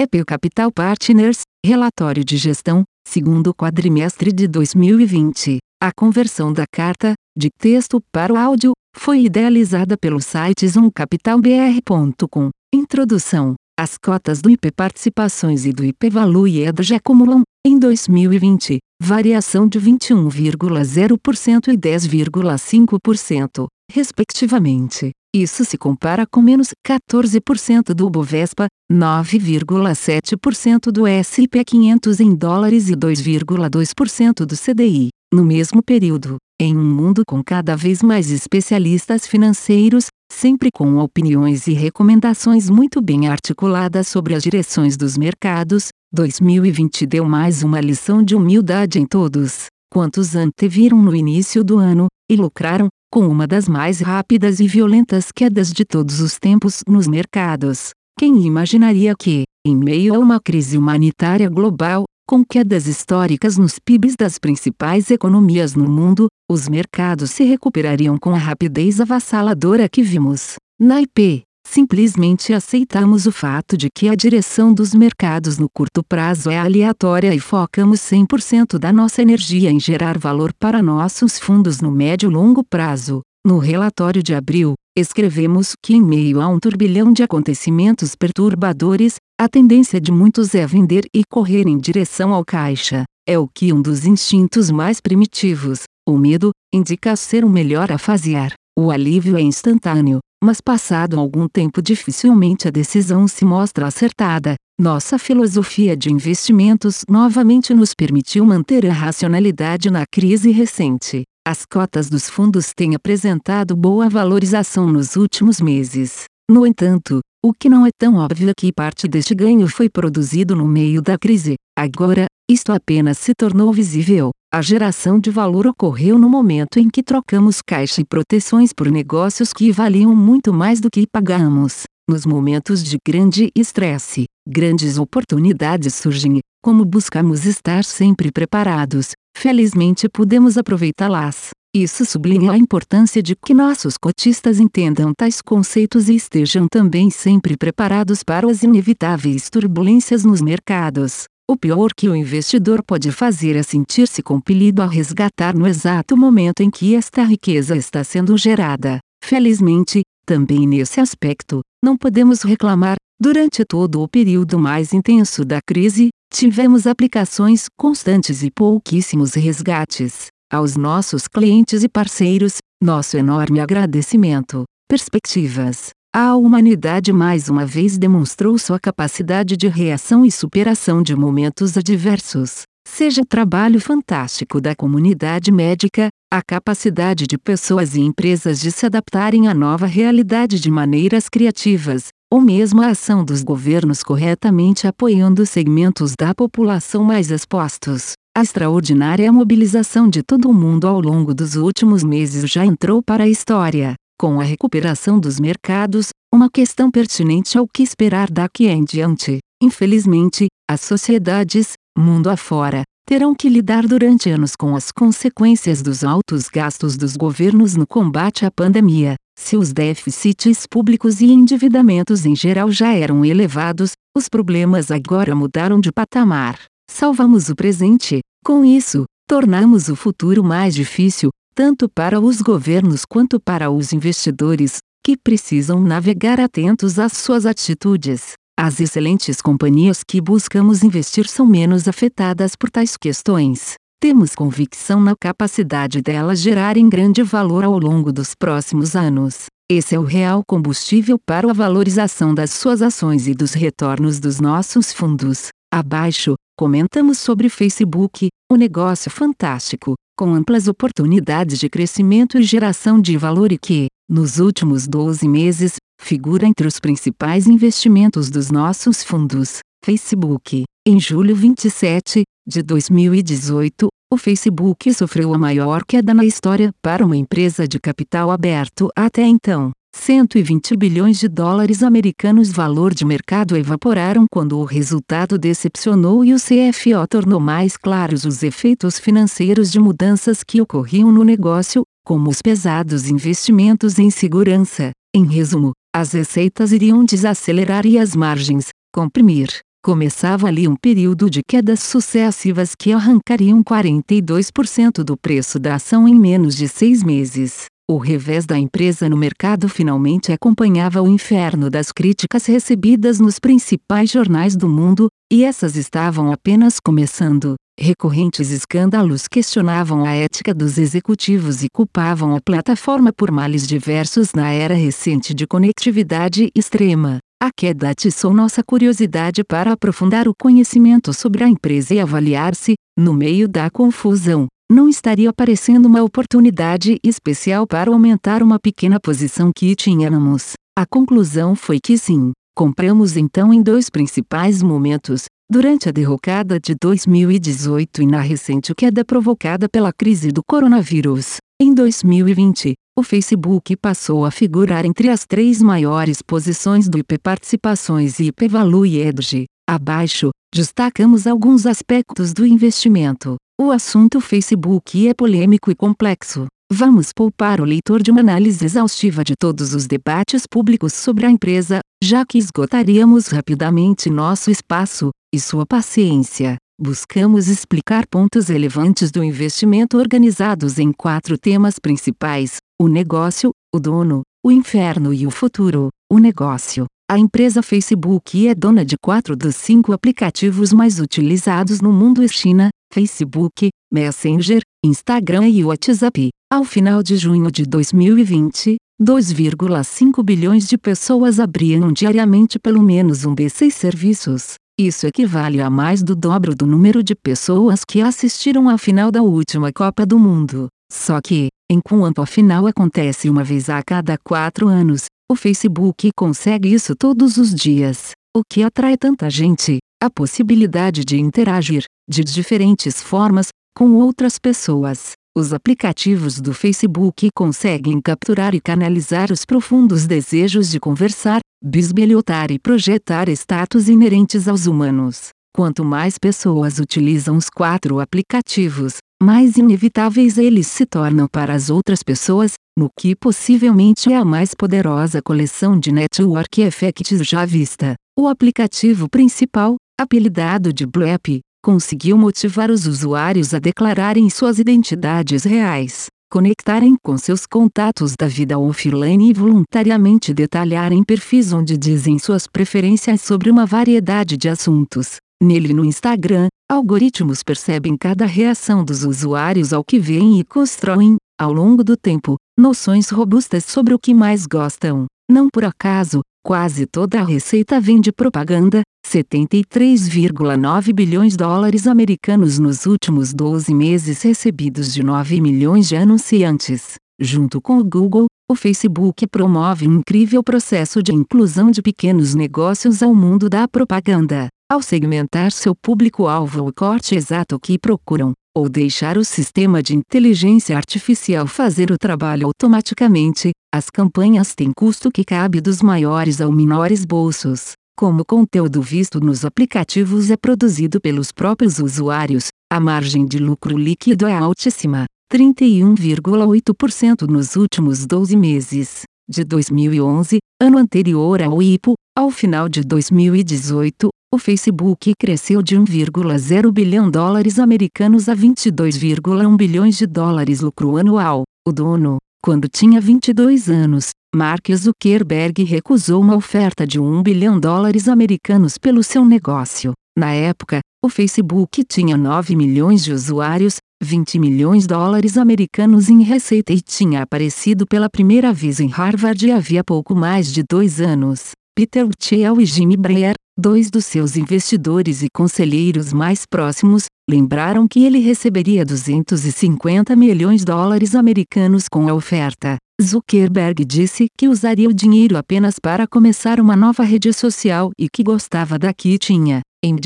EP Capital Partners, relatório de gestão, segundo quadrimestre de 2020. A conversão da carta, de texto para o áudio, foi idealizada pelo site zoomcapitalbr.com. Introdução. As cotas do IP Participações e do IP Value EDG acumulam, em 2020, variação de 21,0% e 10,5%, respectivamente. Isso se compara com menos 14% do Bovespa, 9,7% do S&P 500 em dólares e 2,2% do CDI. No mesmo período, em um mundo com cada vez mais especialistas financeiros, sempre com opiniões e recomendações muito bem articuladas sobre as direções dos mercados, 2020 deu mais uma lição de humildade em todos, quantos anteviram no início do ano, e lucraram, com uma das mais rápidas e violentas quedas de todos os tempos nos mercados. Quem imaginaria que, em meio a uma crise humanitária global, com quedas históricas nos PIBs das principais economias no mundo, os mercados se recuperariam com a rapidez avassaladora que vimos. Na IP, simplesmente aceitamos o fato de que a direção dos mercados no curto prazo é aleatória e focamos 100% da nossa energia em gerar valor para nossos fundos no médio e longo prazo. No relatório de abril, escrevemos que, em meio a um turbilhão de acontecimentos perturbadores, a tendência de muitos é vender e correr em direção ao caixa. É o que um dos instintos mais primitivos, o medo, indica ser o melhor a fazer. O alívio é instantâneo, mas passado algum tempo dificilmente a decisão se mostra acertada. Nossa filosofia de investimentos novamente nos permitiu manter a racionalidade na crise recente. As cotas dos fundos têm apresentado boa valorização nos últimos meses. No entanto, o que não é tão óbvio é que parte deste ganho foi produzido no meio da crise. Agora, isto apenas se tornou visível. A geração de valor ocorreu no momento em que trocamos caixa e proteções por negócios que valiam muito mais do que pagamos. Nos momentos de grande estresse, grandes oportunidades surgem, como buscamos estar sempre preparados, felizmente podemos aproveitá-las. Isso sublinha a importância de que nossos cotistas entendam tais conceitos e estejam também sempre preparados para as inevitáveis turbulências nos mercados. O pior que o investidor pode fazer é sentir-se compelido a resgatar no exato momento em que esta riqueza está sendo gerada. Felizmente, também nesse aspecto, não podemos reclamar. Durante todo o período mais intenso da crise, tivemos aplicações constantes e pouquíssimos resgates. Aos nossos clientes e parceiros, nosso enorme agradecimento. Perspectivas. A humanidade mais uma vez demonstrou sua capacidade de reação e superação de momentos adversos. Seja o trabalho fantástico da comunidade médica, a capacidade de pessoas e empresas de se adaptarem à nova realidade de maneiras criativas, ou mesmo a ação dos governos corretamente apoiando segmentos da população mais expostos. A extraordinária mobilização de todo o mundo ao longo dos últimos meses já entrou para a história. Com a recuperação dos mercados, uma questão pertinente ao que esperar daqui em diante. Infelizmente, as sociedades, mundo afora, terão que lidar durante anos com as consequências dos altos gastos dos governos no combate à pandemia. Se os déficits públicos e endividamentos em geral já eram elevados, os problemas agora mudaram de patamar. Salvamos o presente, com isso, tornamos o futuro mais difícil, tanto para os governos quanto para os investidores, que precisam navegar atentos às suas atitudes. As excelentes companhias que buscamos investir são menos afetadas por tais questões. Temos convicção na capacidade delas gerarem grande valor ao longo dos próximos anos. Esse é o real combustível para a valorização das suas ações e dos retornos dos nossos fundos. Abaixo, comentamos sobre Facebook, o negócio fantástico, com amplas oportunidades de crescimento e geração de valor e que, nos últimos 12 meses, figura entre os principais investimentos dos nossos fundos. Facebook. Em julho 27, de 2018, o Facebook sofreu a maior queda na história para uma empresa de capital aberto até então. 120 bilhões de dólares americanos valor de mercado evaporaram quando o resultado decepcionou e o CFO tornou mais claros os efeitos financeiros de mudanças que ocorriam no negócio, como os pesados investimentos em segurança. Em resumo, as receitas iriam desacelerar e as margens comprimir. Começava ali um período de quedas sucessivas que arrancariam 42% do preço da ação em menos de seis meses. O revés da empresa no mercado finalmente acompanhava o inferno das críticas recebidas nos principais jornais do mundo, e essas estavam apenas começando. Recorrentes escândalos questionavam a ética dos executivos e culpavam a plataforma por males diversos na era recente de conectividade extrema. A queda atiçou nossa curiosidade para aprofundar o conhecimento sobre a empresa e avaliar se, no meio da confusão, não estaria aparecendo uma oportunidade especial para aumentar uma pequena posição que tínhamos. A conclusão foi que sim. Compramos então em dois principais momentos, durante a derrocada de 2018 e na recente queda provocada pela crise do coronavírus. Em 2020, o Facebook passou a figurar entre as três maiores posições do IP Participações e IP Value Edge. Abaixo, destacamos alguns aspectos do investimento. O assunto Facebook é polêmico e complexo. Vamos poupar o leitor de uma análise exaustiva de todos os debates públicos sobre a empresa, já que esgotaríamos rapidamente nosso espaço e sua paciência. Buscamos explicar pontos relevantes do investimento organizados em quatro temas principais: o negócio, o dono, o inferno e o futuro. O negócio. A empresa Facebook é dona de quatro dos cinco aplicativos mais utilizados no mundo e China, Facebook, Messenger, Instagram e WhatsApp. Ao final de junho de 2020, 2,5 bilhões de pessoas abriam diariamente pelo menos um desses serviços. Isso equivale a mais do dobro do número de pessoas que assistiram à final da última Copa do Mundo. Só que, enquanto a final acontece uma vez a cada quatro anos, o Facebook consegue isso todos os dias. O que atrai tanta gente? A possibilidade de interagir, de diferentes formas, com outras pessoas. Os aplicativos do Facebook conseguem capturar e canalizar os profundos desejos de conversar, bisbilhotar e projetar status inerentes aos humanos. Quanto mais pessoas utilizam os quatro aplicativos, mais inevitáveis eles se tornam para as outras pessoas, no que possivelmente é a mais poderosa coleção de network effects já vista. O aplicativo principal, apelidado de Blue App, conseguiu motivar os usuários a declararem suas identidades reais, conectarem com seus contatos da vida offline e voluntariamente detalharem perfis onde dizem suas preferências sobre uma variedade de assuntos. Nele no Instagram, algoritmos percebem cada reação dos usuários ao que veem e constroem, ao longo do tempo, noções robustas sobre o que mais gostam. Não por acaso, quase toda a receita vem de propaganda, 73,9 bilhões de dólares americanos nos últimos 12 meses recebidos de 9 milhões de anunciantes. Junto com o Google, o Facebook promove um incrível processo de inclusão de pequenos negócios ao mundo da propaganda. Ao segmentar seu público-alvo o corte exato que procuram, ou deixar o sistema de inteligência artificial fazer o trabalho automaticamente, as campanhas têm custo que cabe dos maiores ao menores bolsos. Como o conteúdo visto nos aplicativos é produzido pelos próprios usuários, a margem de lucro líquido é altíssima, 31,8% nos últimos 12 meses. De 2011, ano anterior ao IPO, ao final de 2018, o Facebook cresceu de 1,0 bilhão dólares americanos a 22,1 bilhões de dólares lucro anual. O dono, quando tinha 22 anos, Mark Zuckerberg recusou uma oferta de 1 bilhão dólares americanos pelo seu negócio. Na época, o Facebook tinha 9 milhões de usuários, 20 milhões de dólares americanos em receita e tinha aparecido pela primeira vez em Harvard havia pouco mais de dois anos. Peter Thiel e Jimmy Breyer, dois dos seus investidores e conselheiros mais próximos, lembraram que ele receberia 250 milhões de dólares americanos com a oferta. Zuckerberg disse que usaria o dinheiro apenas para começar uma nova rede social e que gostava da que tinha.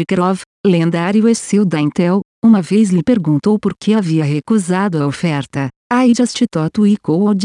Grove, lendário CEO da Intel, uma vez lhe perguntou por que havia recusado a oferta. I just thought we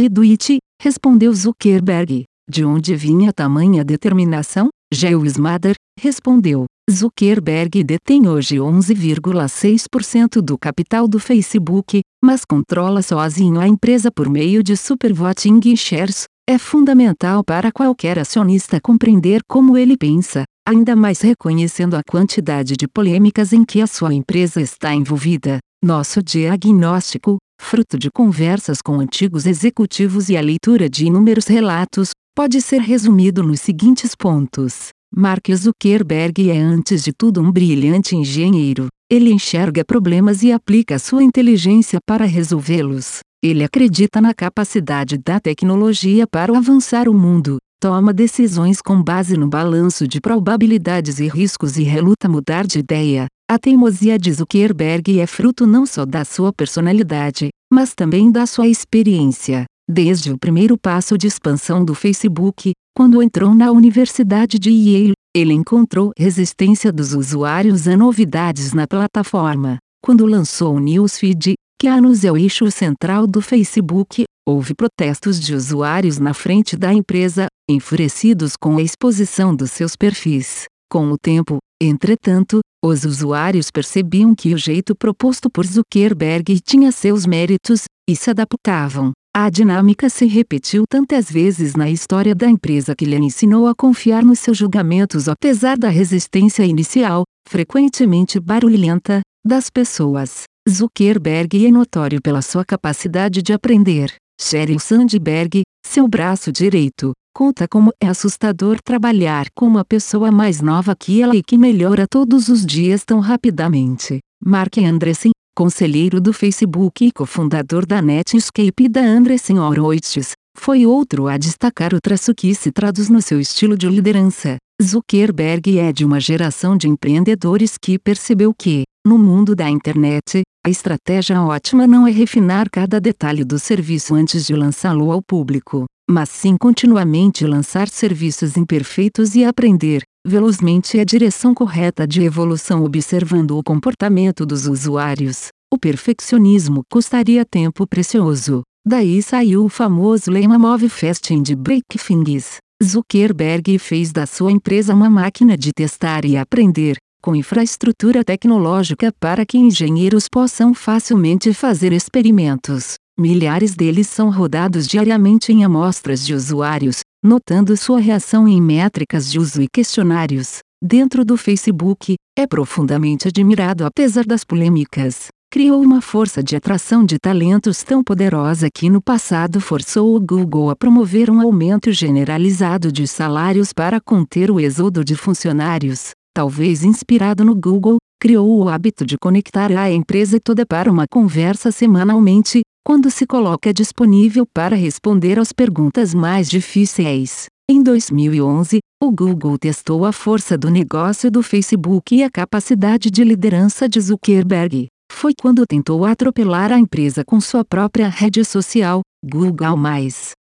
do it, respondeu Zuckerberg. De onde vinha tamanha determinação? Geo Smader, respondeu. Zuckerberg detém hoje 11,6% do capital do Facebook, mas controla sozinho a empresa por meio de supervoting shares. É fundamental para qualquer acionista compreender como ele pensa. ainda mais reconhecendo a quantidade de polêmicas em que a sua empresa está envolvida. Nosso diagnóstico, fruto de conversas com antigos executivos e a leitura de inúmeros relatos, pode ser resumido nos seguintes pontos. Mark Zuckerberg é antes de tudo um brilhante engenheiro. Ele enxerga problemas e aplica sua inteligência para resolvê-los. Ele acredita na capacidade da tecnologia para avançar o mundo, toma decisões com base no balanço de probabilidades e riscos e reluta mudar de ideia. A teimosia de Zuckerberg é fruto não só da sua personalidade, mas também da sua experiência. Desde o primeiro passo de expansão do Facebook, quando entrou na Universidade de Yale, ele encontrou resistência dos usuários a novidades na plataforma. Quando lançou o Newsfeed, que há é o eixo central do Facebook, houve protestos de usuários na frente da empresa, enfurecidos com a exposição dos seus perfis. Com o tempo, entretanto, os usuários percebiam que o jeito proposto por Zuckerberg tinha seus méritos, e se adaptavam. A dinâmica se repetiu tantas vezes na história da empresa que lhe ensinou a confiar nos seus julgamentos apesar da resistência inicial, frequentemente barulhenta, das pessoas. Zuckerberg é notório pela sua capacidade de aprender. Sheryl Sandberg, seu braço direito, conta como é assustador trabalhar com uma pessoa mais nova que ela e que melhora todos os dias tão rapidamente. Mark Andreessen, conselheiro do Facebook e cofundador da Netscape da Andreessen Horowitz, foi outro a destacar o traço que se traduz no seu estilo de liderança. Zuckerberg é de uma geração de empreendedores que percebeu que, no mundo da internet, a estratégia ótima não é refinar cada detalhe do serviço antes de lançá-lo ao público, mas sim continuamente lançar serviços imperfeitos e aprender, velozmente a direção correta de evolução observando o comportamento dos usuários. O perfeccionismo custaria tempo precioso. Daí saiu o famoso lema Move Fast and Break Things. Zuckerberg fez da sua empresa uma máquina de testar e aprender, com infraestrutura tecnológica para que engenheiros possam facilmente fazer experimentos. Milhares deles são rodados diariamente em amostras de usuários, notando sua reação em métricas de uso e questionários. Dentro do Facebook, é profundamente admirado apesar das polêmicas. Criou uma força de atração de talentos tão poderosa que no passado forçou o Google a promover um aumento generalizado de salários para conter o êxodo de funcionários. Talvez inspirado no Google, criou o hábito de conectar a empresa toda para uma conversa semanalmente, quando se coloca disponível para responder às perguntas mais difíceis. Em 2011, o Google testou a força do negócio do Facebook e a capacidade de liderança de Zuckerberg. Foi quando tentou atropelar a empresa com sua própria rede social, Google+.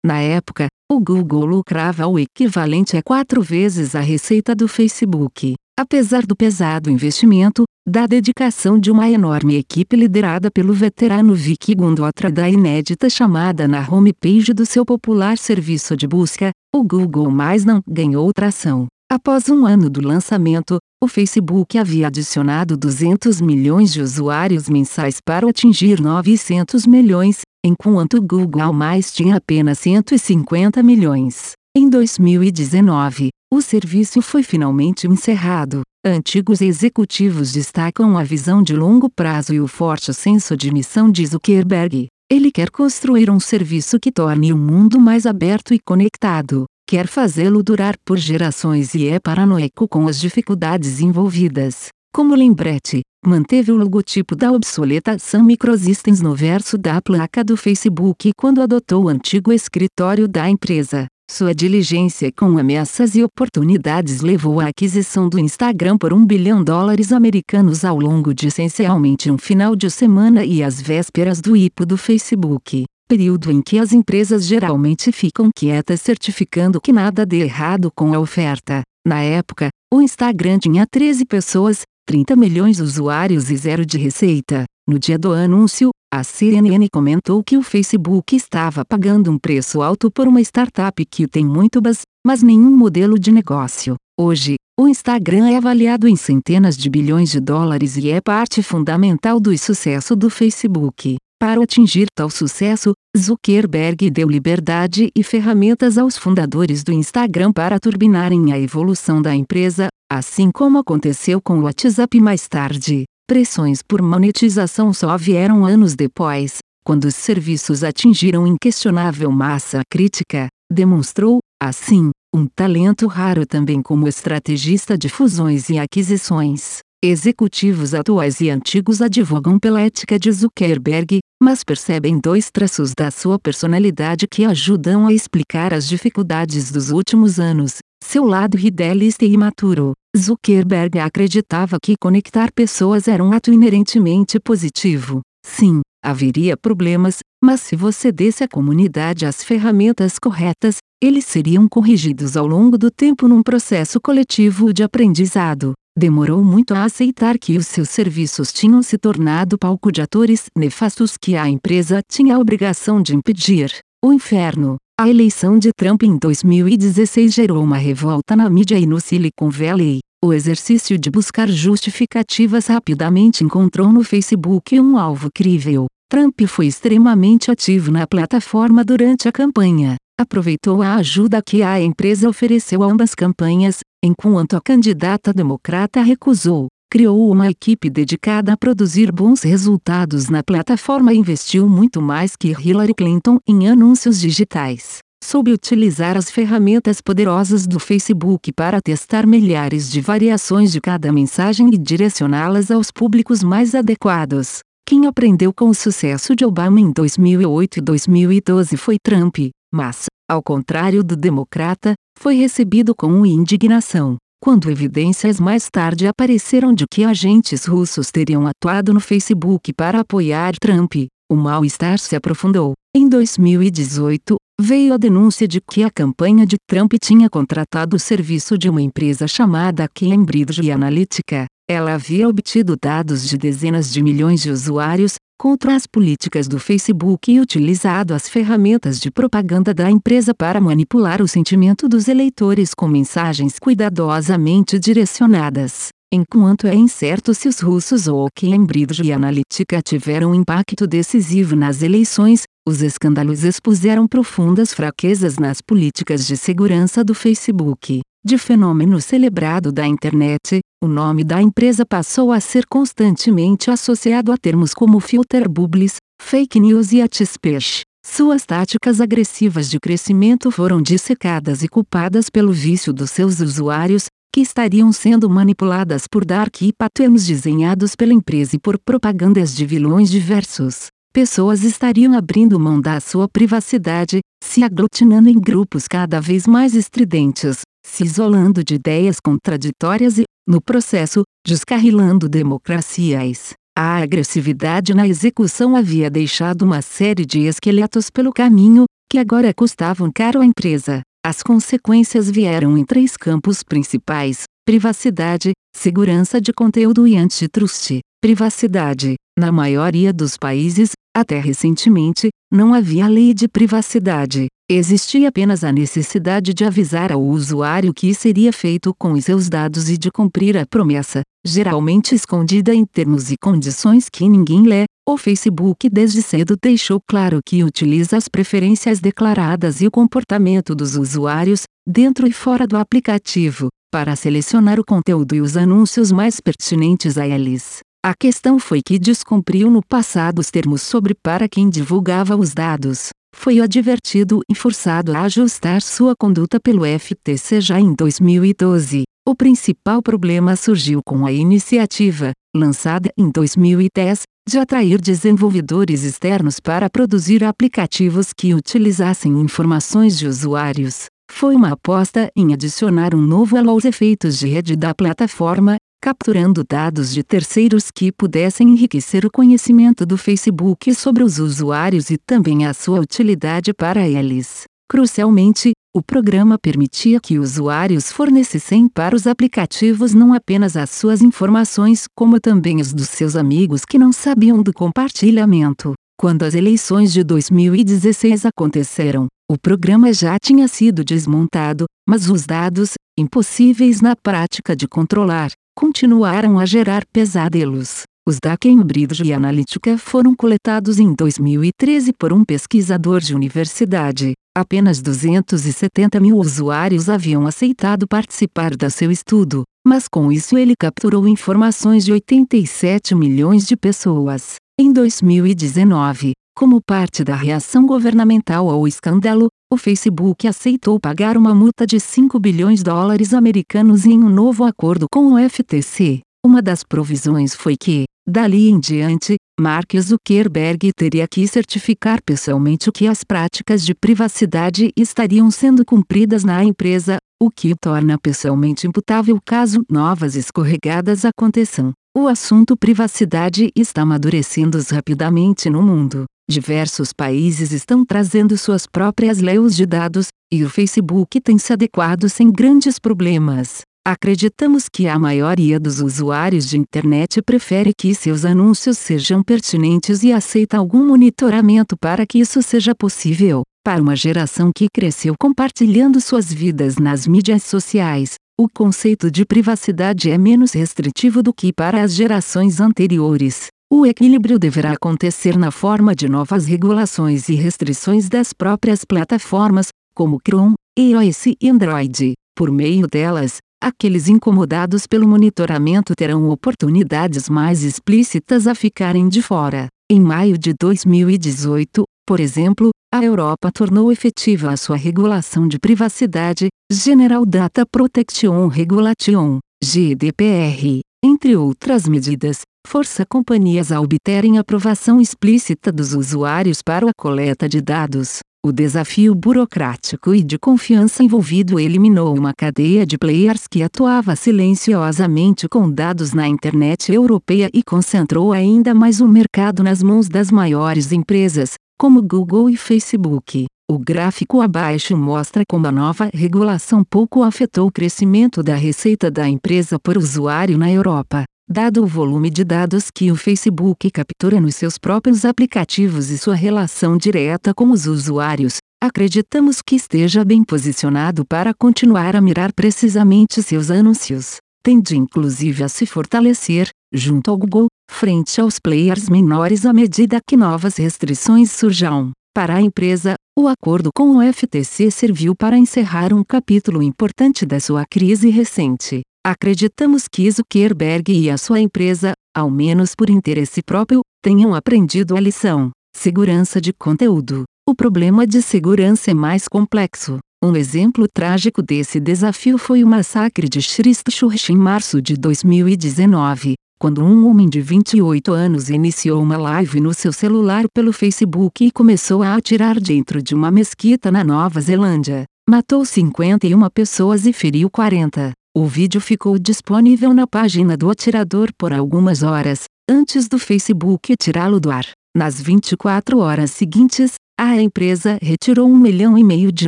Na época, o Google lucrava o equivalente a quatro vezes a receita do Facebook. Apesar do pesado investimento, da dedicação de uma enorme equipe liderada pelo veterano Vicky Gundotra da inédita chamada na homepage do seu popular serviço de busca, o Google mais não ganhou tração. Após um ano do lançamento, o Facebook havia adicionado 200 milhões de usuários mensais para atingir 900 milhões, enquanto o Google mais tinha apenas 150 milhões. Em 2019, o serviço foi finalmente encerrado. Antigos executivos destacam a visão de longo prazo e o forte senso de missão de Zuckerberg. Ele quer construir um serviço que torne o mundo mais aberto e conectado. Quer fazê-lo durar por gerações e é paranoico com as dificuldades envolvidas. Como lembrete, manteve o logotipo da obsoleta Sun Microsystems no verso da placa do Facebook quando adotou o antigo escritório da empresa. Sua diligência com ameaças e oportunidades levou à aquisição do Instagram por um bilhão de dólares americanos ao longo de essencialmente um final de semana e as vésperas do IPO do Facebook, período em que as empresas geralmente ficam quietas certificando que nada dê errado com a oferta. Na época, o Instagram tinha 13 pessoas, 30 milhões de usuários e zero de receita. No dia do anúncio, a CNN comentou que o Facebook estava pagando um preço alto por uma startup que tem muito buzz, mas nenhum modelo de negócio. Hoje, o Instagram é avaliado em centenas de bilhões de dólares e é parte fundamental do sucesso do Facebook. Para atingir tal sucesso, Zuckerberg deu liberdade e ferramentas aos fundadores do Instagram para turbinarem a evolução da empresa, Assim como aconteceu com o WhatsApp mais tarde, pressões por monetização só vieram anos depois, quando os serviços atingiram inquestionável massa crítica, demonstrou, assim, um talento raro também como estrategista de fusões e aquisições. Executivos atuais e antigos advogam pela ética de Zuckerberg, mas percebem dois traços da sua personalidade que ajudam a explicar as dificuldades dos últimos anos. Seu lado idealista e imaturo. Zuckerberg acreditava que conectar pessoas era um ato inerentemente positivo. Sim, haveria problemas, mas se você desse à comunidade as ferramentas corretas, eles seriam corrigidos ao longo do tempo num processo coletivo de aprendizado. Demorou muito a aceitar que os seus serviços tinham se tornado palco de atores nefastos que a empresa tinha a obrigação de impedir. O inferno. A eleição de Trump em 2016 gerou uma revolta na mídia e no Silicon Valley. O exercício de buscar justificativas rapidamente encontrou no Facebook um alvo crível. Trump foi extremamente ativo na plataforma durante a campanha. Aproveitou a ajuda que a empresa ofereceu a ambas campanhas, enquanto a candidata democrata recusou. Criou uma equipe dedicada a produzir bons resultados na plataforma e investiu muito mais que Hillary Clinton em anúncios digitais. Soube utilizar as ferramentas poderosas do Facebook para testar milhares de variações de cada mensagem e direcioná-las aos públicos mais adequados. Quem aprendeu com o sucesso de Obama em 2008 e 2012 foi Trump, mas, ao contrário do democrata, foi recebido com indignação. Quando evidências mais tarde apareceram de que agentes russos teriam atuado no Facebook para apoiar Trump, o mal-estar se aprofundou. Em 2018, veio a denúncia de que a campanha de Trump tinha contratado o serviço de uma empresa chamada Cambridge Analytica. Ela havia obtido dados de dezenas de milhões de usuários, contra as políticas do Facebook e utilizado as ferramentas de propaganda da empresa para manipular o sentimento dos eleitores com mensagens cuidadosamente direcionadas. Enquanto é incerto se os russos ou Cambridge Analytica tiveram um impacto decisivo nas eleições, os escândalos expuseram profundas fraquezas nas políticas de segurança do Facebook. De fenômeno celebrado da internet, o nome da empresa passou a ser constantemente associado a termos como filter bubbles, fake news e speech. Suas táticas agressivas de crescimento foram dissecadas e culpadas pelo vício dos seus usuários, que estariam sendo manipuladas por dark patterns desenhados pela empresa e por propagandas de vilões diversos pessoas estariam abrindo mão da sua privacidade, se aglutinando em grupos cada vez mais estridentes, se isolando de ideias contraditórias e, no processo, descarrilando democracias. A agressividade na execução havia deixado uma série de esqueletos pelo caminho, que agora custavam caro à empresa. As consequências vieram em três campos principais: privacidade, segurança de conteúdo e antitrust. Privacidade. Na maioria dos países, até recentemente, não havia lei de privacidade. Existia apenas a necessidade de avisar ao usuário que seria feito com os seus dados e de cumprir a promessa, geralmente escondida em termos e condições que ninguém lê. O Facebook desde cedo deixou claro que utiliza as preferências declaradas e o comportamento dos usuários, dentro e fora do aplicativo, para selecionar o conteúdo e os anúncios mais pertinentes a eles. A questão foi que descumpriu no passado os termos sobre para quem divulgava os dados. Foi advertido e forçado a ajustar sua conduta pelo FTC já em 2012. O principal problema surgiu com a iniciativa, lançada em 2010, de atrair desenvolvedores externos para produzir aplicativos que utilizassem informações de usuários. Foi uma aposta em adicionar um novo elo aos efeitos de rede da plataforma, capturando dados de terceiros que pudessem enriquecer o conhecimento do Facebook sobre os usuários e também a sua utilidade para eles. Crucialmente, o programa permitia que usuários fornecessem para os aplicativos não apenas as suas informações, como também as dos seus amigos que não sabiam do compartilhamento. Quando as eleições de 2016 aconteceram, o programa já tinha sido desmontado, mas os dados, impossíveis na prática de controlar, continuaram a gerar pesadelos. Os da Cambridge Analytica foram coletados em 2013 por um pesquisador de universidade. Apenas 270 mil usuários haviam aceitado participar da seu estudo. mas com isso ele capturou informações de 87 milhões de pessoas. Em 2019, como parte da reação governamental ao escândalo, o Facebook aceitou pagar uma multa de 5 bilhões de dólares americanos em um novo acordo com o FTC. Uma das provisões foi que, dali em diante, Mark Zuckerberg teria que certificar pessoalmente que as práticas de privacidade estariam sendo cumpridas na empresa, o que torna pessoalmente imputável caso novas escorregadas aconteçam. O assunto privacidade está amadurecendo rapidamente no mundo. Diversos países estão trazendo suas próprias leis de dados, e o Facebook tem se adequado sem grandes problemas. Acreditamos que a maioria dos usuários de internet prefere que seus anúncios sejam pertinentes e aceita algum monitoramento para que isso seja possível. Para uma geração que cresceu compartilhando suas vidas nas mídias sociais, o conceito de privacidade é menos restritivo do que para as gerações anteriores. O equilíbrio deverá acontecer na forma de novas regulações e restrições das próprias plataformas, como Chrome, iOS e Android. Por meio delas, aqueles incomodados pelo monitoramento terão oportunidades mais explícitas a ficarem de fora. Em maio de 2018, por exemplo, a Europa tornou efetiva a sua regulação de privacidade, General Data Protection Regulation, GDPR, entre outras medidas, força companhias a obterem aprovação explícita dos usuários para a coleta de dados. O desafio burocrático e de confiança envolvido eliminou uma cadeia de players que atuava silenciosamente com dados na internet europeia e concentrou ainda mais o mercado nas mãos das maiores empresas, como Google e Facebook. O gráfico abaixo mostra como a nova regulação pouco afetou o crescimento da receita da empresa por usuário na Europa. Dado o volume de dados que o Facebook captura nos seus próprios aplicativos e sua relação direta com os usuários, acreditamos que esteja bem posicionado para continuar a mirar precisamente seus anúncios. Tende inclusive a se fortalecer, junto ao Google, frente aos players menores à medida que novas restrições surjam. Para a empresa, o acordo com o FTC serviu para encerrar um capítulo importante da sua crise recente. Acreditamos que Zuckerberg e a sua empresa, ao menos por interesse próprio, tenham aprendido a lição. Segurança de conteúdo. O problema de segurança é mais complexo. Um exemplo trágico desse desafio foi o massacre de Christchurch em março de 2019, quando um homem de 28 anos iniciou uma live no seu celular pelo Facebook e começou a atirar dentro de uma mesquita na Nova Zelândia. Matou 51 pessoas e feriu 40. O vídeo ficou disponível na página do atirador por algumas horas, antes do Facebook tirá-lo do ar. Nas 24 horas seguintes, a empresa retirou um milhão e meio de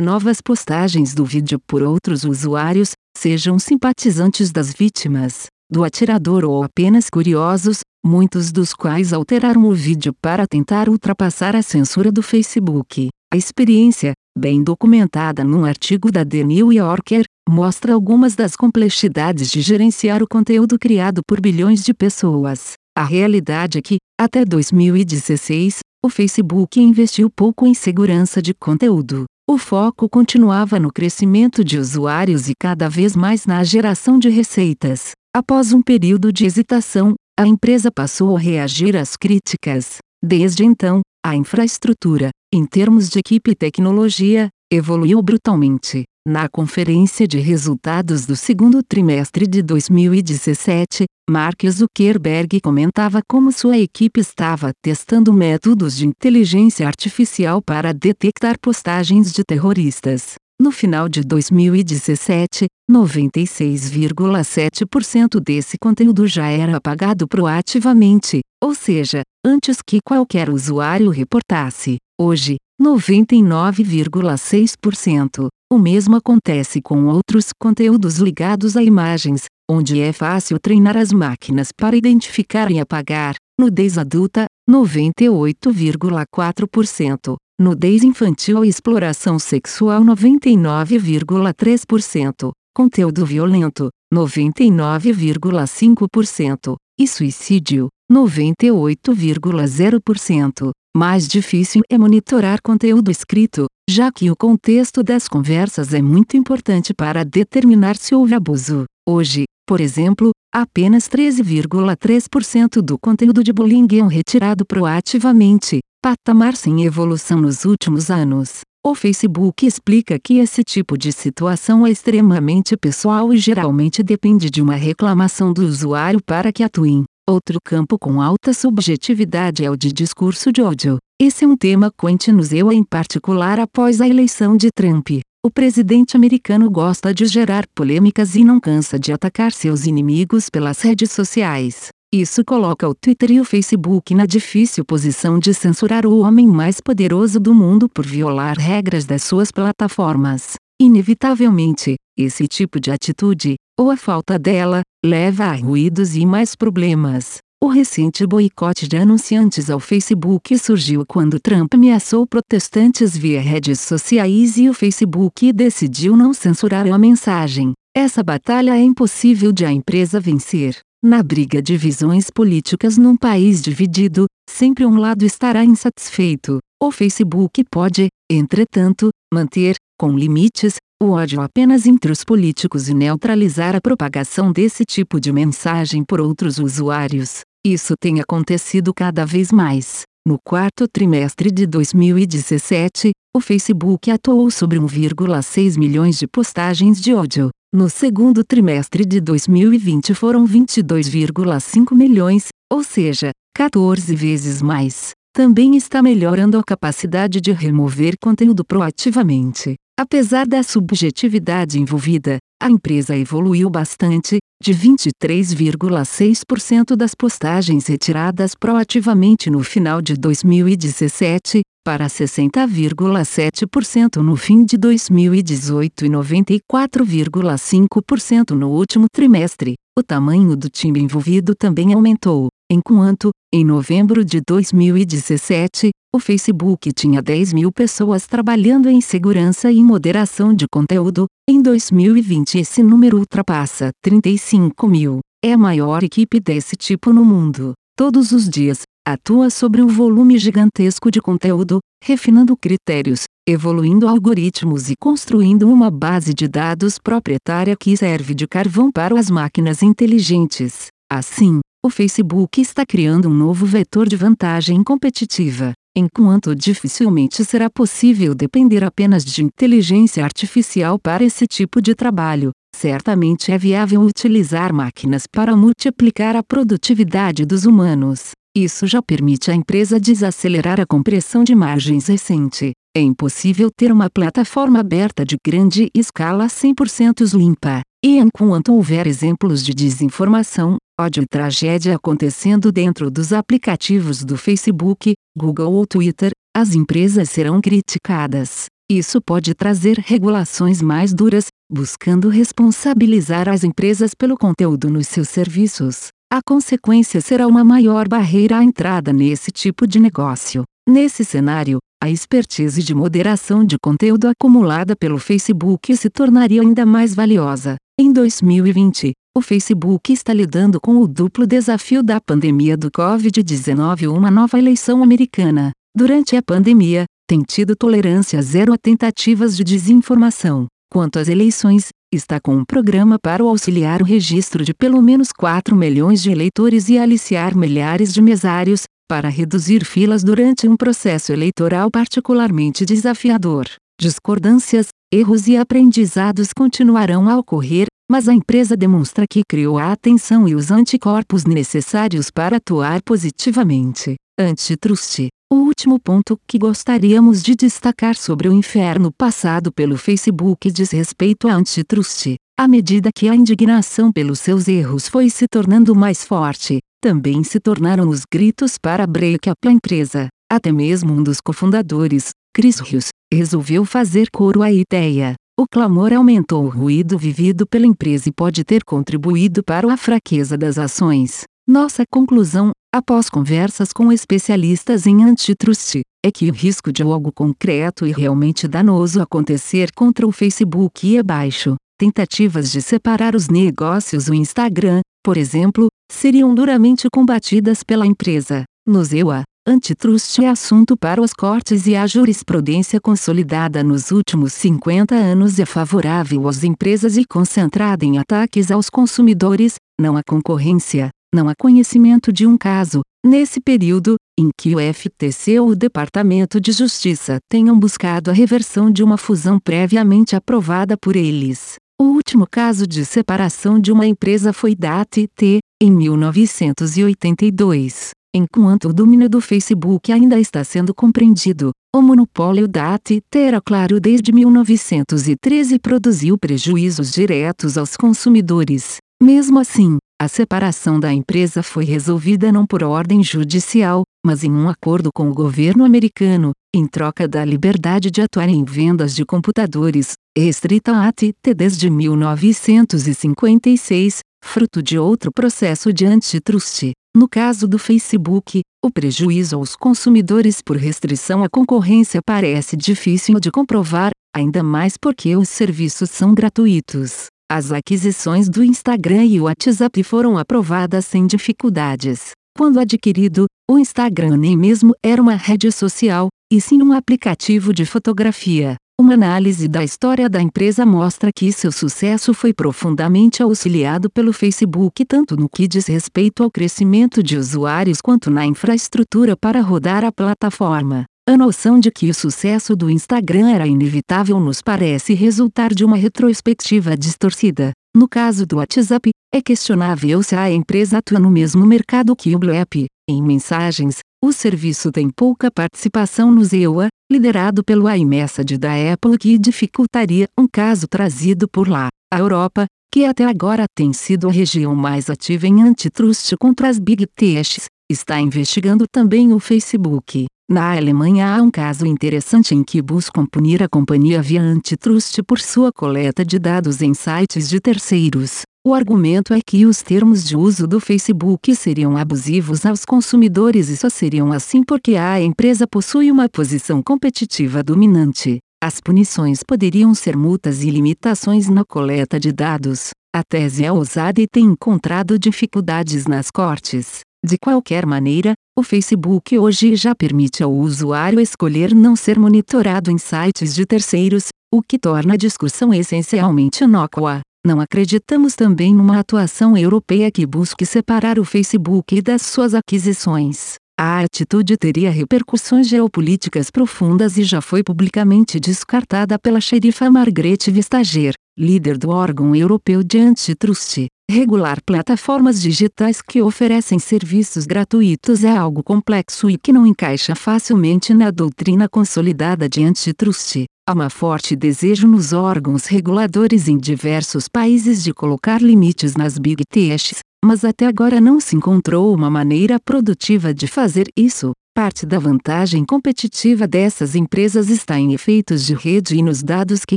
novas postagens do vídeo por outros usuários, sejam simpatizantes das vítimas do atirador ou apenas curiosos, muitos dos quais alteraram o vídeo para tentar ultrapassar a censura do Facebook. A experiência, bem documentada num artigo da The New Yorker, mostra algumas das complexidades de gerenciar o conteúdo criado por bilhões de pessoas. A realidade é que, até 2016, o Facebook investiu pouco em segurança de conteúdo. O foco continuava no crescimento de usuários e cada vez mais na geração de receitas. Após um período de hesitação, a empresa passou a reagir às críticas. Desde então, a infraestrutura, em termos de equipe e tecnologia, evoluiu brutalmente. Na conferência de resultados do segundo trimestre de 2017, Mark Zuckerberg comentava como sua equipe estava testando métodos de inteligência artificial para detectar postagens de terroristas. No final de 2017, 96,7% desse conteúdo já era apagado proativamente, ou seja, antes que qualquer usuário reportasse. Hoje, 99,6%. O mesmo acontece com outros conteúdos ligados a imagens, onde é fácil treinar as máquinas para identificar e apagar. Nudez adulta, 98,4% nudez infantil e exploração sexual 99,3%, conteúdo violento 99,5% e suicídio 98,0%. Mais difícil é monitorar conteúdo escrito, já que o contexto das conversas é muito importante para determinar se houve abuso. Hoje, Por exemplo, apenas 13,3% do conteúdo de bullying é retirado proativamente, patamar sem evolução nos últimos anos. O Facebook explica que esse tipo de situação é extremamente pessoal e geralmente depende de uma reclamação do usuário para que atuem. Outro campo com alta subjetividade é o de discurso de ódio. Esse é um tema quente no ZEUA em particular após a eleição de Trump. O presidente americano gosta de gerar polêmicas e não cansa de atacar seus inimigos pelas redes sociais. Isso coloca o Twitter e o Facebook na difícil posição de censurar o homem mais poderoso do mundo por violar regras das suas plataformas. Inevitavelmente, esse tipo de atitude, ou a falta dela, leva a ruídos e mais problemas. O recente boicote de anunciantes ao Facebook surgiu quando Trump ameaçou protestantes via redes sociais e o Facebook decidiu não censurar a mensagem. Essa batalha é impossível de a empresa vencer. Na briga de visões políticas num país dividido, sempre um lado estará insatisfeito. O Facebook pode, entretanto, manter, com limites, o ódio apenas entre os políticos e neutralizar a propagação desse tipo de mensagem por outros usuários. Isso tem acontecido cada vez mais. No quarto trimestre de 2017, o Facebook atuou sobre 1,6 milhões de postagens de ódio. No segundo trimestre de 2020 foram 22,5 milhões, ou seja, 14 vezes mais. Também está melhorando a capacidade de remover conteúdo proativamente. Apesar da subjetividade envolvida, a empresa evoluiu bastante, de 23,6% das postagens retiradas proativamente no final de 2017, para 60,7% no fim de 2018 e 94,5% no último trimestre. O tamanho do time envolvido também aumentou, enquanto, em novembro de 2017, o Facebook tinha 10 mil pessoas trabalhando em segurança e moderação de conteúdo. Em 2020, esse número ultrapassa 35 mil. É a maior equipe desse tipo no mundo. Todos os dias, atua sobre um volume gigantesco de conteúdo, refinando critérios, evoluindo algoritmos e construindo uma base de dados proprietária que serve de carvão para as máquinas inteligentes. Assim, o Facebook está criando um novo vetor de vantagem competitiva, enquanto dificilmente será possível depender apenas de inteligência artificial para esse tipo de trabalho. Certamente é viável utilizar máquinas para multiplicar a produtividade dos humanos. Isso já permite à empresa desacelerar a compressão de margens recente. É impossível ter uma plataforma aberta de grande escala 100% limpa. E enquanto houver exemplos de desinformação, ódio e tragédia acontecendo dentro dos aplicativos do Facebook, Google ou Twitter, as empresas serão criticadas. Isso pode trazer regulações mais duras, buscando responsabilizar as empresas pelo conteúdo nos seus serviços. A consequência será uma maior barreira à entrada nesse tipo de negócio. Nesse cenário, a expertise de moderação de conteúdo acumulada pelo Facebook se tornaria ainda mais valiosa. Em 2020, o Facebook está lidando com o duplo desafio da pandemia do Covid-19 e uma nova eleição americana. Durante a pandemia, tem tido tolerância zero a tentativas de desinformação. Quanto às eleições, está com um programa para auxiliar o registro de pelo menos 4 milhões de eleitores e aliciar milhares de mesários, para reduzir filas durante um processo eleitoral particularmente desafiador. Discordâncias, erros e aprendizados continuarão a ocorrer, mas a empresa demonstra que criou a atenção e os anticorpos necessários para atuar positivamente. Antitrust. O último ponto que gostaríamos de destacar sobre o inferno passado pelo Facebook diz respeito à antitrust. À medida que a indignação pelos seus erros foi se tornando mais forte, também se tornaram os gritos para break-up a empresa. Até mesmo um dos cofundadores, Chris Hughes, resolveu fazer coro à ideia. O clamor aumentou o ruído vivido pela empresa e pode ter contribuído para a fraqueza das ações. Nossa conclusão, após conversas com especialistas em antitrust, é que o risco de algo concreto e realmente danoso acontecer contra o Facebook é baixo. Tentativas de separar os negócios do Instagram, por exemplo, seriam duramente combatidas pela empresa. No EUA, Antitrust é assunto para os cortes e a jurisprudência consolidada nos últimos 50 anos é favorável às empresas e concentrada em ataques aos consumidores, não à concorrência, não há conhecimento de um caso, nesse período, em que o FTC ou o Departamento de Justiça tenham buscado a reversão de uma fusão previamente aprovada por eles. O último caso de separação de uma empresa foi da AT&T, em 1982. Enquanto o domínio do Facebook ainda está sendo compreendido, o monopólio da AT&T era claro desde 1913 e produziu prejuízos diretos aos consumidores. Mesmo assim, a separação da empresa foi resolvida não por ordem judicial, mas em um acordo com o governo americano, em troca da liberdade de atuar em vendas de computadores, restrita à AT&T desde 1956, fruto de outro processo de antitrust. No caso do Facebook, o prejuízo aos consumidores por restrição à concorrência parece difícil de comprovar, ainda mais porque os serviços são gratuitos. As aquisições do Instagram e o WhatsApp foram aprovadas sem dificuldades. Quando adquirido, o Instagram nem mesmo era uma rede social, e sim um aplicativo de fotografia. Uma análise da história da empresa mostra que seu sucesso foi profundamente auxiliado pelo Facebook tanto no que diz respeito ao crescimento de usuários quanto na infraestrutura para rodar a plataforma. A noção de que o sucesso do Instagram era inevitável nos parece resultar de uma retrospectiva distorcida. No caso do WhatsApp, é questionável se a empresa atua no mesmo mercado que o Blue App. Em mensagens, o serviço tem pouca participação no ZEUA, liderado pelo iMessage da Apple que dificultaria um caso trazido por lá. A Europa, que até agora tem sido a região mais ativa em antitrust contra as Big Techs, está investigando também o Facebook. Na Alemanha há um caso interessante em que buscam punir a companhia via antitrust por sua coleta de dados em sites de terceiros. O argumento é que os termos de uso do Facebook seriam abusivos aos consumidores e só seriam assim porque a empresa possui uma posição competitiva dominante. As punições poderiam ser multas e limitações na coleta de dados. A tese é ousada e tem encontrado dificuldades nas cortes. De qualquer maneira, o Facebook hoje já permite ao usuário escolher não ser monitorado em sites de terceiros, o que torna a discussão essencialmente inócua. Não acreditamos também numa atuação europeia que busque separar o Facebook das suas aquisições. A atitude teria repercussões geopolíticas profundas e já foi publicamente descartada pela xerifa Margrethe Vestager, líder do órgão europeu de antitrust. Regular plataformas digitais que oferecem serviços gratuitos é algo complexo e que não encaixa facilmente na doutrina consolidada de antitrust. Há uma forte desejo nos órgãos reguladores em diversos países de colocar limites nas big techs, mas até agora não se encontrou uma maneira produtiva de fazer isso. Parte da vantagem competitiva dessas empresas está em efeitos de rede e nos dados que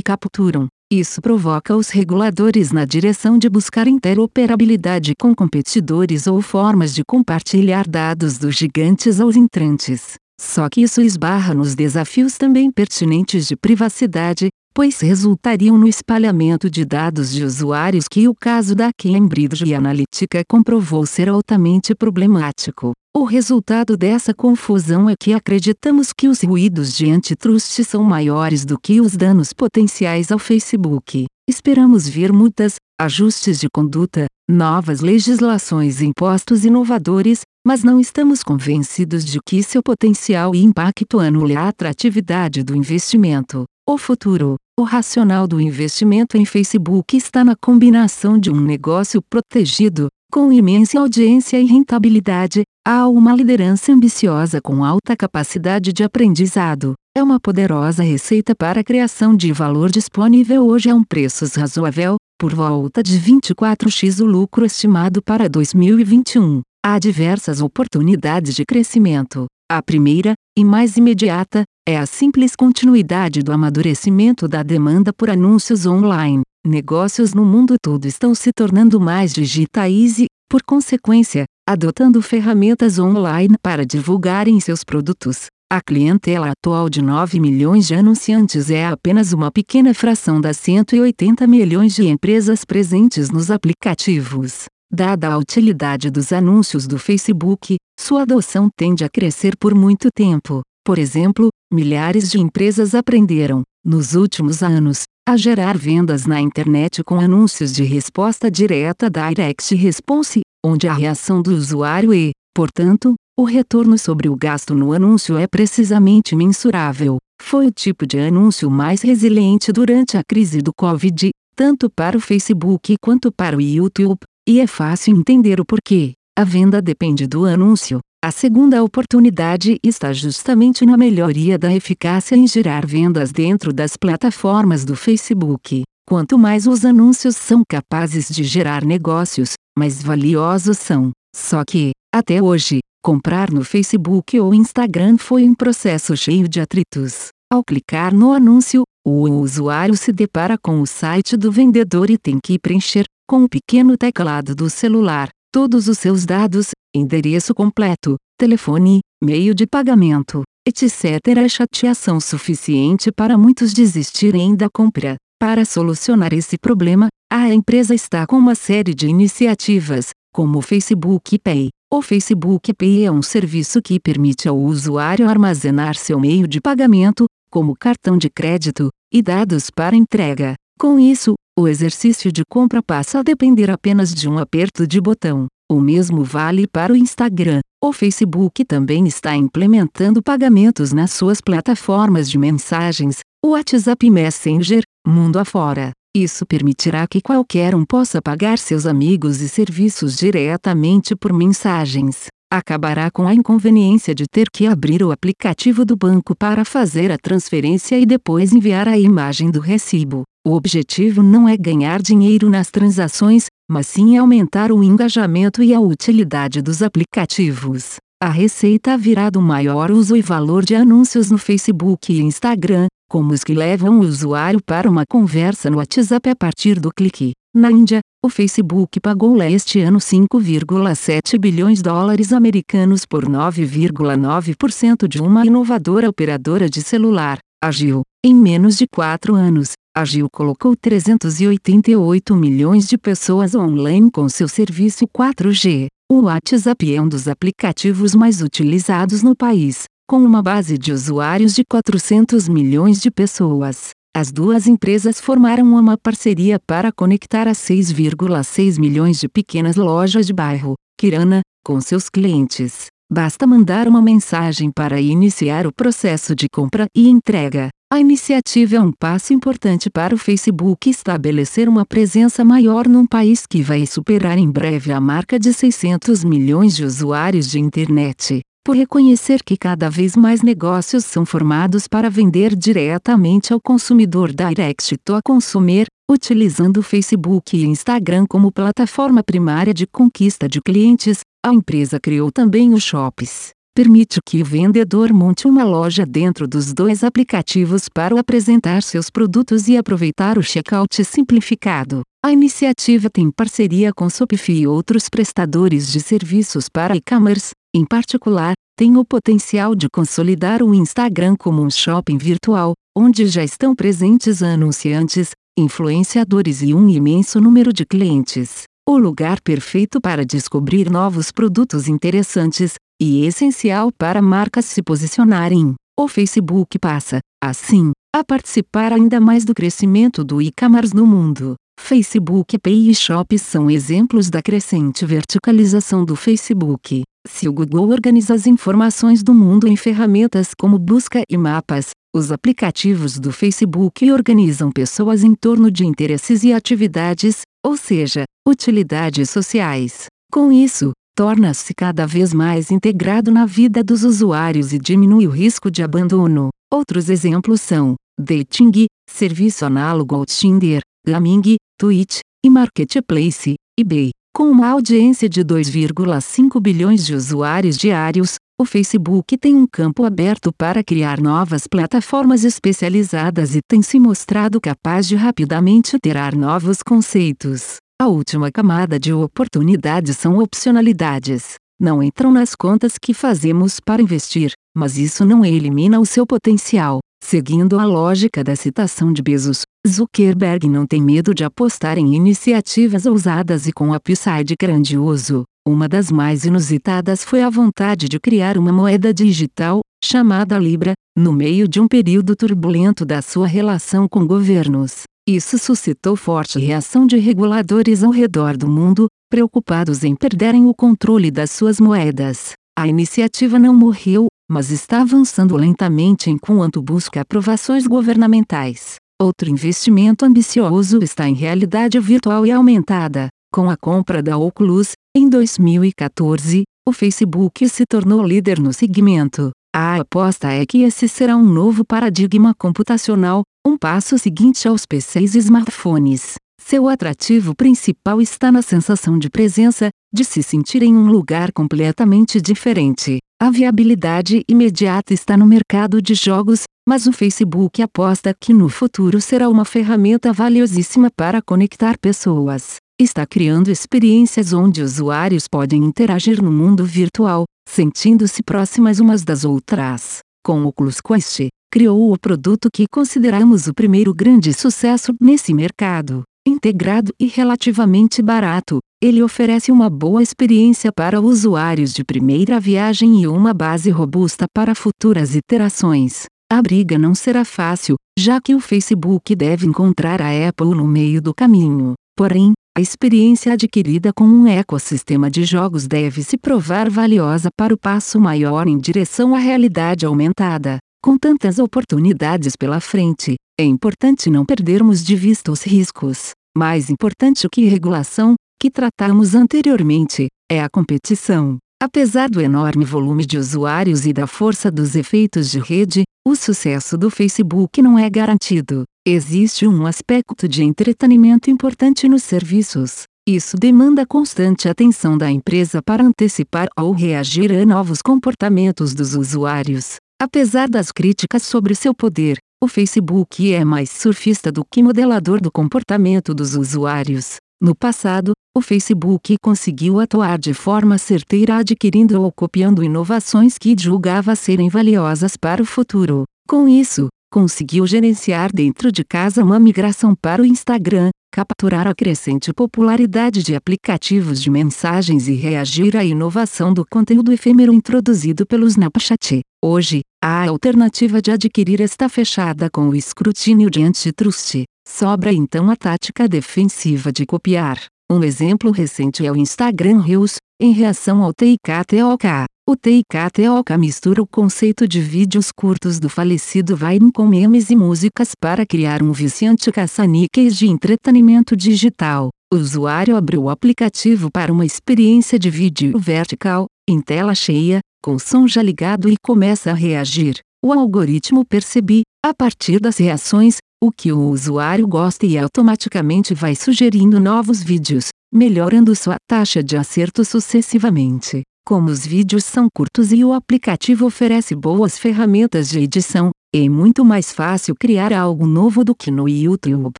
capturam. Isso provoca os reguladores na direção de buscar interoperabilidade com competidores ou formas de compartilhar dados dos gigantes aos entrantes. Só que isso esbarra nos desafios também pertinentes de privacidade, pois resultariam no espalhamento de dados de usuários que o caso da Cambridge Analytica comprovou ser altamente problemático. O resultado dessa confusão é que acreditamos que os ruídos de antitrust são maiores do que os danos potenciais ao Facebook. Esperamos ver multas, ajustes de conduta, novas legislações e impostos inovadores, mas não estamos convencidos de que seu potencial e impacto anule a atratividade do investimento. O futuro, o racional do investimento em Facebook está na combinação de um negócio protegido, com imensa audiência e rentabilidade, a uma liderança ambiciosa com alta capacidade de aprendizado. É uma poderosa receita para a criação de valor disponível hoje a um preço razoável, por volta de 24x o lucro estimado para 2021. Há diversas oportunidades de crescimento. A primeira, e mais imediata, é a simples continuidade do amadurecimento da demanda por anúncios online. Negócios no mundo todo estão se tornando mais digitais e, por consequência, adotando ferramentas online para divulgarem seus produtos. A clientela atual de 9 milhões de anunciantes é apenas uma pequena fração das 180 milhões de empresas presentes nos aplicativos. Dada a utilidade dos anúncios do Facebook, sua adoção tende a crescer por muito tempo. Por exemplo, milhares de empresas aprenderam, nos últimos anos, a gerar vendas na internet com anúncios de resposta direta Direct Response, onde a reação do usuário e, portanto, o retorno sobre o gasto no anúncio é precisamente mensurável. Foi o tipo de anúncio mais resiliente durante a crise do Covid, tanto para o Facebook quanto para o YouTube, e é fácil entender o porquê. A venda depende do anúncio. A segunda oportunidade está justamente na melhoria da eficácia em gerar vendas dentro das plataformas do Facebook. Quanto mais os anúncios são capazes de gerar negócios, mais valiosos são. Só que, até hoje, comprar no Facebook ou Instagram foi um processo cheio de atritos. Ao clicar no anúncio, o usuário se depara com o site do vendedor e tem que preencher, com o pequeno teclado do celular, todos os seus dados, endereço completo, telefone, meio de pagamento, etc. É chateação suficiente para muitos desistirem da compra. Para solucionar esse problema, a empresa está com uma série de iniciativas, como o Facebook Pay. O Facebook Pay é um serviço que permite ao usuário armazenar seu meio de pagamento, como cartão de crédito, e dados para entrega. Com isso, o exercício de compra passa a depender apenas de um aperto de botão. O mesmo vale para o Instagram. O Facebook também está implementando pagamentos nas suas plataformas de mensagens, WhatsApp Messenger, mundo afora. Isso permitirá que qualquer um possa pagar seus amigos e serviços diretamente por mensagens. Acabará com a inconveniência de ter que abrir o aplicativo do banco para fazer a transferência e depois enviar a imagem do recibo. O objetivo não é ganhar dinheiro nas transações, mas sim aumentar o engajamento e a utilidade dos aplicativos. A receita virá do maior uso e valor de anúncios no Facebook e Instagram, como os que levam o usuário para uma conversa no WhatsApp a partir do clique. Na Índia, o Facebook pagou este ano 5,7 bilhões de dólares americanos por 9,9% de uma inovadora operadora de celular, Agil. Em menos de quatro anos, a Gil colocou 388 milhões de pessoas online com seu serviço 4G. O WhatsApp é um dos aplicativos mais utilizados no país, com uma base de usuários de 400 milhões de pessoas. As duas empresas formaram uma parceria para conectar as 6,6 milhões de pequenas lojas de bairro, Kirana, com seus clientes. Basta mandar uma mensagem para iniciar o processo de compra e entrega. A iniciativa é um passo importante para o Facebook estabelecer uma presença maior num país que vai superar em breve a marca de 600 milhões de usuários de internet. Por reconhecer que cada vez mais negócios são formados para vender diretamente ao consumidor direct to consumer, utilizando o Facebook e Instagram como plataforma primária de conquista de clientes, a empresa criou também os shops permite que o vendedor monte uma loja dentro dos dois aplicativos para apresentar seus produtos e aproveitar o checkout simplificado. A iniciativa tem parceria com Shopify e outros prestadores de serviços para e-commerce, em particular, tem o potencial de consolidar o Instagram como um shopping virtual, onde já estão presentes anunciantes, influenciadores e um imenso número de clientes. O lugar perfeito para descobrir novos produtos interessantes, e essencial para marcas se posicionarem. O Facebook passa, assim, a participar ainda mais do crescimento do e-commerce no mundo. Facebook Pay e Shops são exemplos da crescente verticalização do Facebook. Se o Google organiza as informações do mundo em ferramentas como busca e mapas, os aplicativos do Facebook organizam pessoas em torno de interesses e atividades, ou seja, utilidades sociais. Com isso, torna-se cada vez mais integrado na vida dos usuários e diminui o risco de abandono. Outros exemplos são Dating, serviço análogo ao Tinder, Gaming, Twitch e Marketplace, eBay. Com uma audiência de 2,5 bilhões de usuários diários, o Facebook tem um campo aberto para criar novas plataformas especializadas e tem se mostrado capaz de rapidamente iterar novos conceitos. A última camada de oportunidades são opcionalidades. Não entram nas contas que fazemos para investir, mas isso não elimina o seu potencial. Seguindo a lógica da citação de Bezos, Zuckerberg não tem medo de apostar em iniciativas ousadas e com upside grandioso. Uma das mais inusitadas foi a vontade de criar uma moeda digital, chamada Libra, no meio de um período turbulento da sua relação com governos. Isso suscitou forte reação de reguladores ao redor do mundo, preocupados em perderem o controle das suas moedas. A iniciativa não morreu, mas está avançando lentamente enquanto busca aprovações governamentais. Outro investimento ambicioso está em realidade virtual e aumentada. Com a compra da Oculus, em 2014, o Facebook se tornou líder no segmento. A aposta é que esse será um novo paradigma computacional, um passo seguinte aos PCs e smartphones. Seu atrativo principal está na sensação de presença, de se sentir em um lugar completamente diferente. A viabilidade imediata está no mercado de jogos, mas o Facebook aposta que no futuro será uma ferramenta valiosíssima para conectar pessoas. Está criando experiências onde usuários podem interagir no mundo virtual, sentindo-se próximas umas das outras. Com o Oculus Quest, criou o produto que consideramos o primeiro grande sucesso nesse mercado. Integrado e relativamente barato, ele oferece uma boa experiência para usuários de primeira viagem e uma base robusta para futuras iterações. A briga não será fácil, já que o Facebook deve encontrar a Apple no meio do caminho. Porém, a experiência adquirida com um ecossistema de jogos deve se provar valiosa para o passo maior em direção à realidade aumentada. Com tantas oportunidades pela frente, é importante não perdermos de vista os riscos. Mais importante que regulação, que tratamos anteriormente, é a competição. Apesar do enorme volume de usuários e da força dos efeitos de rede, o sucesso do Facebook não é garantido. Existe um aspecto de entretenimento importante nos serviços. Isso demanda constante atenção da empresa para antecipar ou reagir a novos comportamentos dos usuários. Apesar das críticas sobre seu poder, o Facebook é mais surfista do que modelador do comportamento dos usuários. No passado, o Facebook conseguiu atuar de forma certeira adquirindo ou copiando inovações que julgava serem valiosas para o futuro. Com isso, conseguiu gerenciar dentro de casa uma migração para o Instagram, capturar a crescente popularidade de aplicativos de mensagens e reagir à inovação do conteúdo efêmero introduzido pelo Snapchat. Hoje, a alternativa de adquirir está fechada com o escrutínio de antitrust. Sobra então a tática defensiva de copiar. Um exemplo recente é o Instagram Reels, em reação ao TikTok. O TikTok mistura o conceito de vídeos curtos do falecido Vine com memes e músicas para criar um viciante caça-níqueis de entretenimento digital. O usuário abre o aplicativo para uma experiência de vídeo vertical, em tela cheia, com som já ligado e começa a reagir. O algoritmo percebe, a partir das reações, o que o usuário gosta e automaticamente vai sugerindo novos vídeos, melhorando sua taxa de acerto sucessivamente. Como os vídeos são curtos e o aplicativo oferece boas ferramentas de edição, é muito mais fácil criar algo novo do que no YouTube.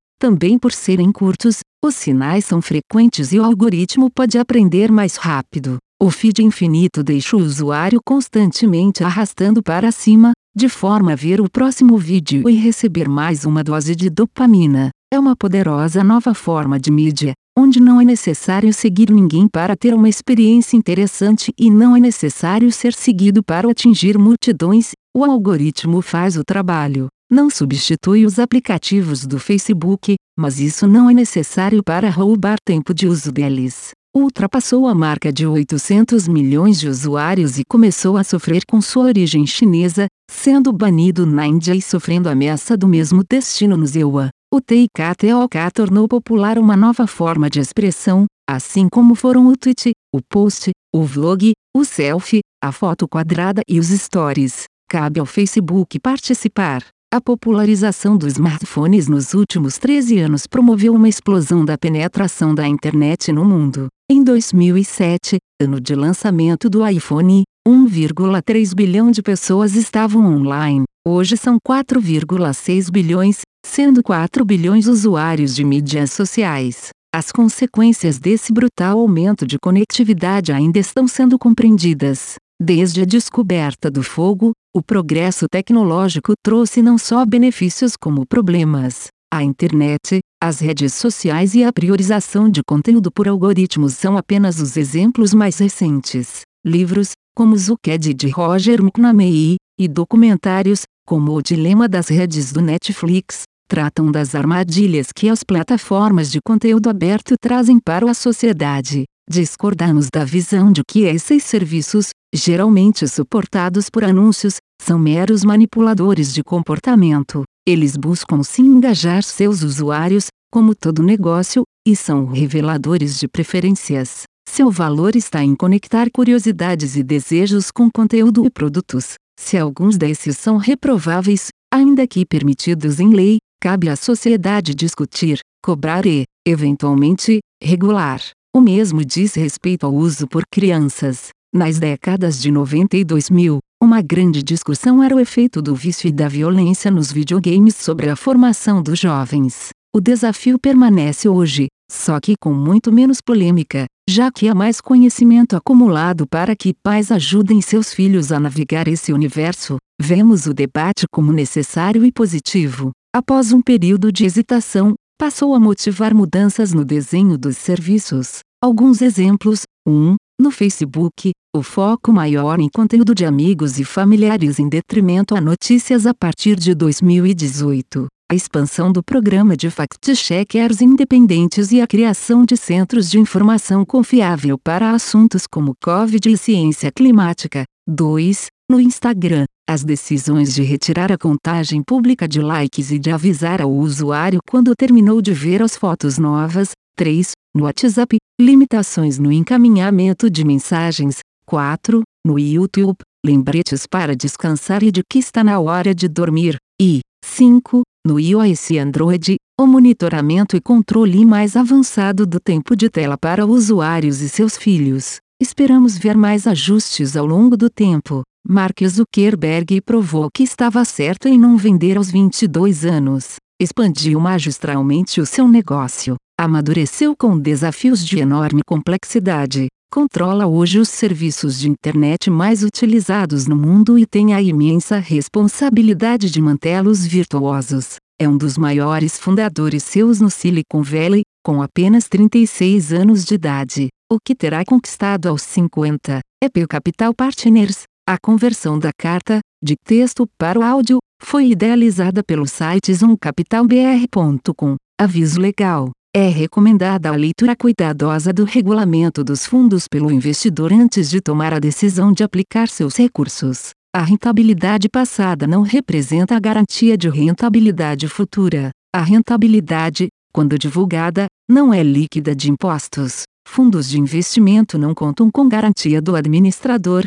Também por serem curtos, os sinais são frequentes e o algoritmo pode aprender mais rápido. O feed infinito deixa o usuário constantemente arrastando para cima, de forma a ver o próximo vídeo e receber mais uma dose de dopamina. É uma poderosa nova forma de mídia, onde não é necessário seguir ninguém para ter uma experiência interessante e não é necessário ser seguido para atingir multidões, o algoritmo faz o trabalho. Não substitui os aplicativos do Facebook, mas isso não é necessário para roubar tempo de uso deles. Ultrapassou a marca de 800 milhões de usuários e começou a sofrer com sua origem chinesa, sendo banido na Índia e sofrendo ameaça do mesmo destino no ZEUA. O TikTok tornou popular uma nova forma de expressão, assim como foram o tweet, o post, o vlog, o selfie, a foto quadrada e os stories. Cabe ao Facebook participar. A popularização dos smartphones nos últimos 13 anos promoveu uma explosão da penetração da internet no mundo. Em 2007, ano de lançamento do iPhone, 1,3 bilhão de pessoas estavam online. Hoje são 4,6 bilhões, sendo 4 bilhões usuários de mídias sociais. As consequências desse brutal aumento de conectividade ainda estão sendo compreendidas. Desde a descoberta do fogo, o progresso tecnológico trouxe não só benefícios como problemas. A internet, as redes sociais e a priorização de conteúdo por algoritmos são apenas os exemplos mais recentes. Livros, como Zucched de Roger McNamee, e documentários, como O Dilema das Redes do Netflix, tratam das armadilhas que as plataformas de conteúdo aberto trazem para a sociedade. Discordamos da visão de que esses serviços, geralmente suportados por anúncios, são meros manipuladores de comportamento. Eles buscam sim engajar seus usuários, como todo negócio, e são reveladores de preferências. Seu valor está em conectar curiosidades e desejos com conteúdo e produtos. Se alguns desses são reprováveis, ainda que permitidos em lei, cabe à sociedade discutir, cobrar e, eventualmente, regular. O mesmo diz respeito ao uso por crianças. Nas décadas de 90 e 2000, uma grande discussão era o efeito do vício e da violência nos videogames sobre a formação dos jovens. O desafio permanece hoje, só que com muito menos polêmica, já que há mais conhecimento acumulado para que pais ajudem seus filhos a navegar esse universo, vemos o debate como necessário e positivo. Após um período de hesitação, passou a motivar mudanças no desenho dos serviços. Alguns exemplos: 1. Um, no Facebook, o foco maior em conteúdo de amigos e familiares em detrimento a notícias a partir de 2018. A expansão do programa de fact-checkers independentes e a criação de centros de informação confiável para assuntos como Covid e ciência climática. 2. No Instagram, as decisões de retirar a contagem pública de likes e de avisar ao usuário quando terminou de ver as fotos novas. 3. No WhatsApp, limitações no encaminhamento de mensagens. 4. No YouTube, lembretes para descansar e de que está na hora de dormir. E 5. No iOS e Android, o monitoramento e controle mais avançado do tempo de tela para usuários e seus filhos. Esperamos ver mais ajustes ao longo do tempo. Mark Zuckerberg provou que estava certo em não vender aos 22 anos. Expandiu magistralmente o seu negócio. Amadureceu com desafios de enorme complexidade. Controla hoje os serviços de internet mais utilizados no mundo e tem a imensa responsabilidade de mantê-los virtuosos. É um dos maiores fundadores seus no Silicon Valley, com apenas 36 anos de idade, o que terá conquistado aos 50. EP Capital Partners, a conversão da carta, de texto para o áudio, foi idealizada pelo site zoomcapitalbr.com. Aviso legal. É recomendada a leitura cuidadosa do regulamento dos fundos pelo investidor antes de tomar a decisão de aplicar seus recursos. A rentabilidade passada não representa a garantia de rentabilidade futura. A rentabilidade, quando divulgada, não é líquida de impostos. Fundos de investimento não contam com garantia do administrador,